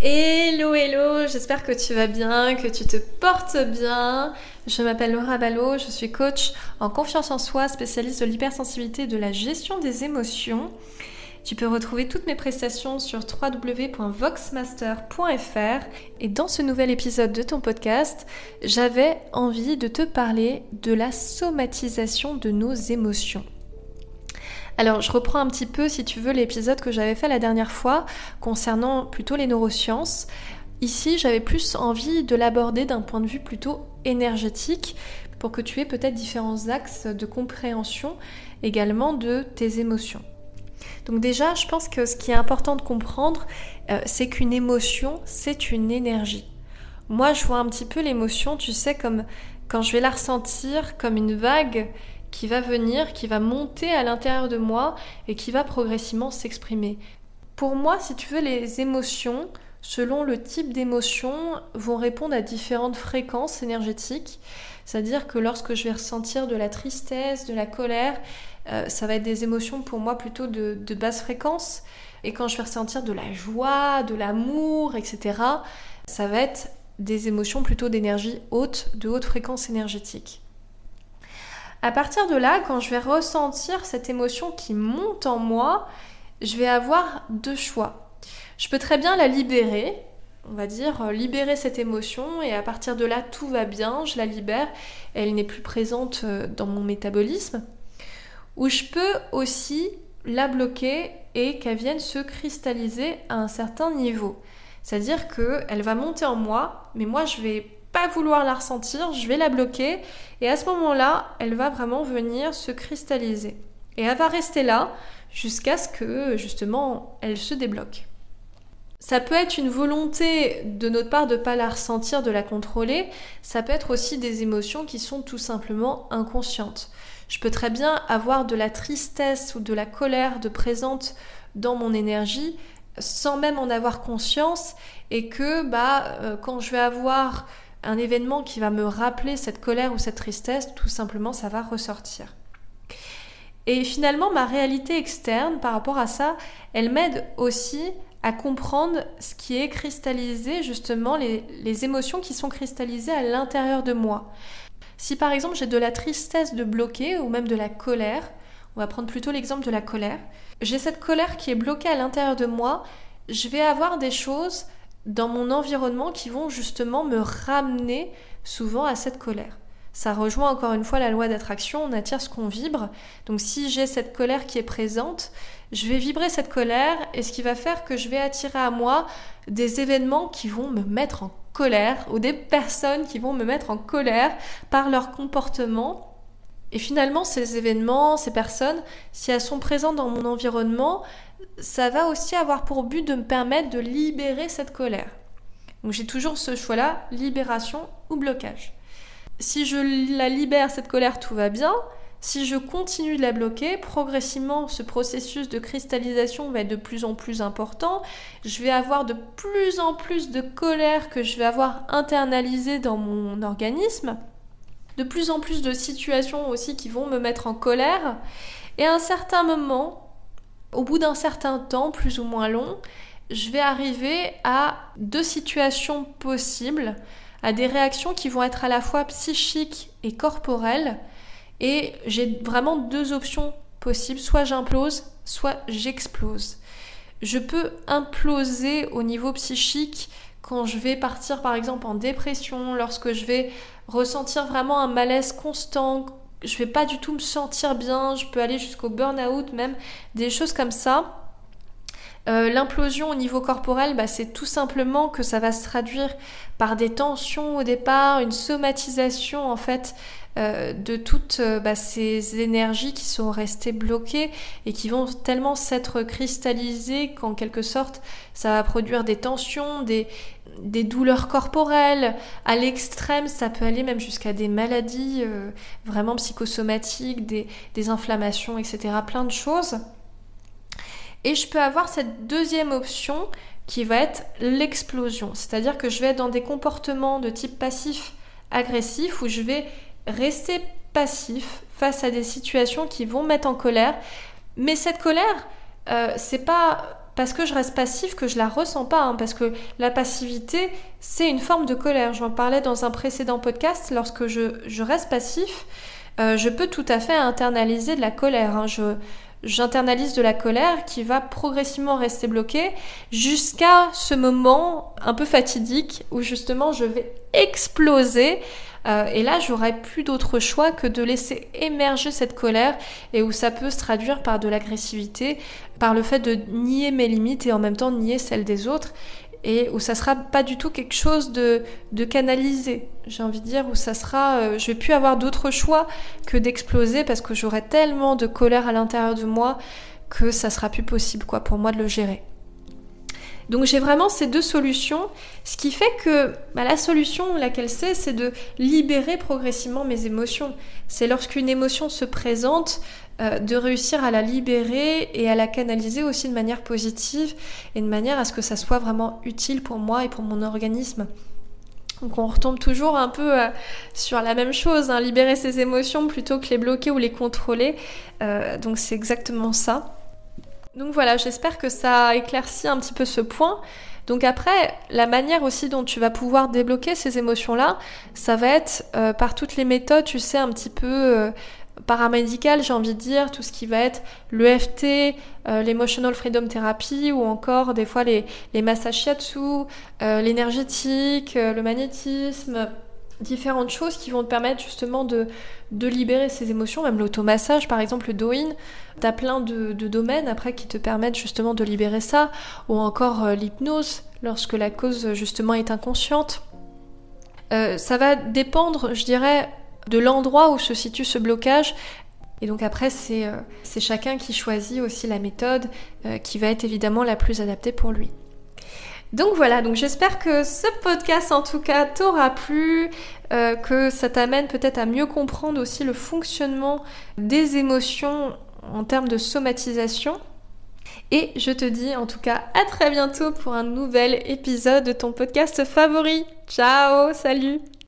Hello, hello, j'espère que tu vas bien, que tu te portes bien. Je m'appelle Laura Ballot, je suis coach en confiance en soi, spécialiste de l'hypersensibilité et de la gestion des émotions. Tu peux retrouver toutes mes prestations sur www.voxmaster.fr et dans ce nouvel épisode de ton podcast, j'avais envie de te parler de la somatisation de nos émotions. Alors, je reprends un petit peu, si tu veux, l'épisode que j'avais fait la dernière fois concernant plutôt les neurosciences. Ici, j'avais plus envie de l'aborder d'un point de vue plutôt énergétique pour que tu aies peut-être différents axes de compréhension également de tes émotions. Donc déjà, je pense que ce qui est important de comprendre, euh, c'est qu'une émotion, c'est une énergie. Moi, je vois un petit peu l'émotion, tu sais, comme quand je vais la ressentir comme une vague qui va venir, qui va monter à l'intérieur de moi et qui va progressivement s'exprimer. Pour moi, si tu veux, les émotions, selon le type d'émotion, vont répondre à différentes fréquences énergétiques. C'est-à-dire que lorsque je vais ressentir de la tristesse, de la colère, euh, ça va être des émotions pour moi plutôt de, de basse fréquence. Et quand je vais ressentir de la joie, de l'amour, etc., ça va être des émotions plutôt d'énergie haute, de haute fréquence énergétique. À partir de là, quand je vais ressentir cette émotion qui monte en moi, je vais avoir deux choix. Je peux très bien la libérer, on va dire, euh, libérer cette émotion et à partir de là, tout va bien, je la libère, elle n'est plus présente euh, dans mon métabolisme. Ou je peux aussi la bloquer et qu'elle vienne se cristalliser à un certain niveau. C'est-à-dire qu'elle va monter en moi, mais moi je vais pas vouloir la ressentir, je vais la bloquer et à ce moment-là, elle va vraiment venir se cristalliser. Et elle va rester là jusqu'à ce que justement elle se débloque. Ça peut être une volonté de notre part de ne pas la ressentir, de la contrôler. Ça peut être aussi des émotions qui sont tout simplement inconscientes. Je peux très bien avoir de la tristesse ou de la colère de présente dans mon énergie sans même en avoir conscience et que bah, euh, quand je vais avoir un événement qui va me rappeler cette colère ou cette tristesse, tout simplement, ça va ressortir. Et finalement, ma réalité externe par rapport à ça, elle m'aide aussi à comprendre ce qui est cristallisé, justement, les, émotions qui sont cristallisées à l'intérieur de moi. Si par exemple j'ai de la tristesse de bloquer ou même de la colère, on va prendre plutôt l'exemple de la colère, j'ai cette colère qui est bloquée à l'intérieur de moi, je vais avoir des choses dans mon environnement qui vont justement me ramener souvent à cette colère. Ça rejoint encore une fois la loi d'attraction, on attire ce qu'on vibre. Donc si j'ai cette colère qui est présente, je vais vibrer cette colère et ce qui va faire que je vais attirer à moi des événements qui vont me mettre en colère ou des personnes qui vont me mettre en colère par leur comportement. Et finalement, ces événements, ces personnes, si elles sont présentes dans mon environnement, ça va aussi avoir pour but de me permettre de libérer cette colère. Donc j'ai toujours ce choix-là, libération ou blocage. Si je la libère, cette colère, tout va bien. Si je continue de la bloquer, progressivement, ce processus de cristallisation va être de plus en plus important. Je vais avoir de plus en plus de colère que je vais avoir internalisée dans mon organisme. De plus en plus de situations aussi qui vont me mettre en colère. Et à un certain moment, au bout d'un certain temps, plus ou moins long, je vais arriver à deux situations possibles, à des réactions qui vont être à la fois psychiques et corporelles. Et j'ai vraiment deux options possibles, soit j'implose, soit j'explose. Je peux imploser au niveau psychique quand je vais partir par exemple en dépression, lorsque je vais ressentir vraiment un malaise constant, je vais pas du tout me sentir bien, je peux aller jusqu'au burn-out même, des choses comme ça. Euh, l'implosion au niveau corporel, bah, c'est tout simplement que ça va se traduire par des tensions au départ, une somatisation en fait euh, de toutes euh, bah, ces énergies qui sont restées bloquées et qui vont tellement s'être cristallisées qu'en quelque sorte ça va produire des tensions, des, des douleurs corporelles. À l'extrême, ça peut aller même jusqu'à des maladies euh, vraiment psychosomatiques, des, des inflammations, etc. Plein de choses. Et je peux avoir cette deuxième option qui va être l'explosion. C'est-à-dire que je vais être dans des comportements de type passif agressif où je vais rester passif face à des situations qui vont mettre en colère. Mais cette colère, euh, c'est pas parce que je reste passif que je la ressens pas, hein, parce que la passivité, c'est une forme de colère. J'en parlais dans un précédent podcast, lorsque je, reste passif, euh, je peux tout à fait internaliser de la colère. Hein. Je, j'internalise de la colère qui va progressivement rester bloquée jusqu'à ce moment un peu fatidique où justement je vais exploser euh, et là, j'aurais plus d'autre choix que de laisser émerger cette colère et où ça peut se traduire par de l'agressivité, par le fait de nier mes limites et en même temps nier celles des autres et où ça sera pas du tout quelque chose de, de canalisé, j'ai envie de dire, où ça sera, euh, je vais plus avoir d'autre choix que d'exploser parce que j'aurai tellement de colère à l'intérieur de moi que ça sera plus possible quoi pour moi de le gérer. Donc j'ai vraiment ces deux solutions, ce qui fait que bah, la solution, laquelle c'est, c'est de libérer progressivement mes émotions. C'est lorsqu'une émotion se présente, euh, de réussir à la libérer et à la canaliser aussi de manière positive et de manière à ce que ça soit vraiment utile pour moi et pour mon organisme. Donc on retombe toujours un peu euh, sur la même chose, hein, libérer ses émotions plutôt que les bloquer ou les contrôler. Euh, donc c'est exactement ça. Donc voilà, j'espère que ça éclaircit un petit peu ce point. Donc après, la manière aussi dont tu vas pouvoir débloquer ces émotions-là, ça va être euh, par toutes les méthodes, tu sais, un petit peu euh, paramédicales, j'ai envie de dire, tout ce qui va être l'EFT, euh, l'Emotional Freedom Therapy, ou encore des fois les, les massages shiatsu, l'énergétique, le magnétisme, différentes choses qui vont te permettre justement de, libérer ces émotions, même l'automassage par exemple, le Doin, tu as plein de, domaines après qui te permettent justement de libérer ça, ou encore euh, l'hypnose lorsque la cause justement est inconsciente. Euh, ça va dépendre, je dirais, de l'endroit où se situe ce blocage. Et donc après, c'est euh, chacun qui choisit aussi la méthode qui va être évidemment la plus adaptée pour lui. Donc voilà, donc j'espère que ce podcast en tout cas t'aura plu, euh, que ça t'amène peut-être à mieux comprendre aussi le fonctionnement des émotions en termes de somatisation. Et je te dis en tout cas à très bientôt pour un nouvel épisode de ton podcast favori. Ciao, salut